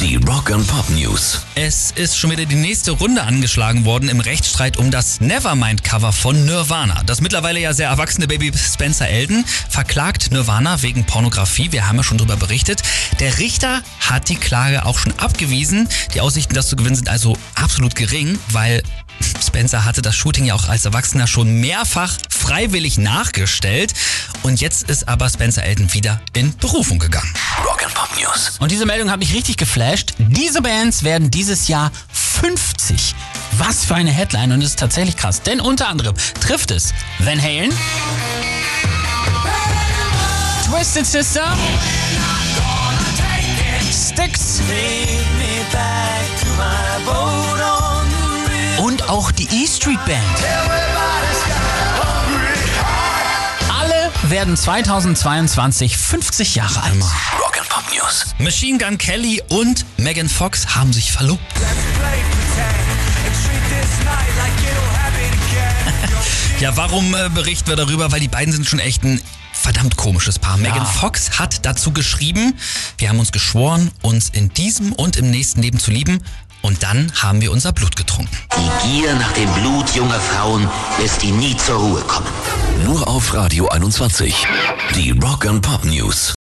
Die Rock and Pop News. Es ist schon wieder die nächste Runde angeschlagen worden im Rechtsstreit um das Nevermind-Cover von Nirvana. Das mittlerweile ja sehr erwachsene Baby Spencer Elden verklagt Nirvana wegen Pornografie. Wir haben ja schon darüber berichtet. Der Richter hat die Klage auch schon abgewiesen. Die Aussichten, das zu gewinnen, sind also absolut gering, weil Spencer hatte das Shooting ja auch als Erwachsener schon mehrfach freiwillig nachgestellt. Und jetzt ist aber Spencer Elton wieder in Berufung gegangen. Rock and Pop News. Und diese Meldung hat mich richtig geflasht. Diese Bands werden dieses Jahr 50. Was für eine Headline und es ist tatsächlich krass. Denn unter anderem trifft es Van Halen, Twisted Sister, Styx und auch die E Street Band. Alle werden 2022 50 Jahre alt. Pop News. Machine Gun Kelly und Megan Fox haben sich verlobt. Ja, warum äh, berichten wir darüber? Weil die beiden sind schon echt ein verdammt komisches Paar. Megan Fox hat dazu geschrieben, wir haben uns geschworen, uns in diesem und im nächsten Leben zu lieben. Und dann haben wir unser Blut getrunken. Die Gier nach dem Blut junger Frauen lässt ihn nie zur Ruhe kommen. Nur auf Radio 21. Die Rock and Pop News.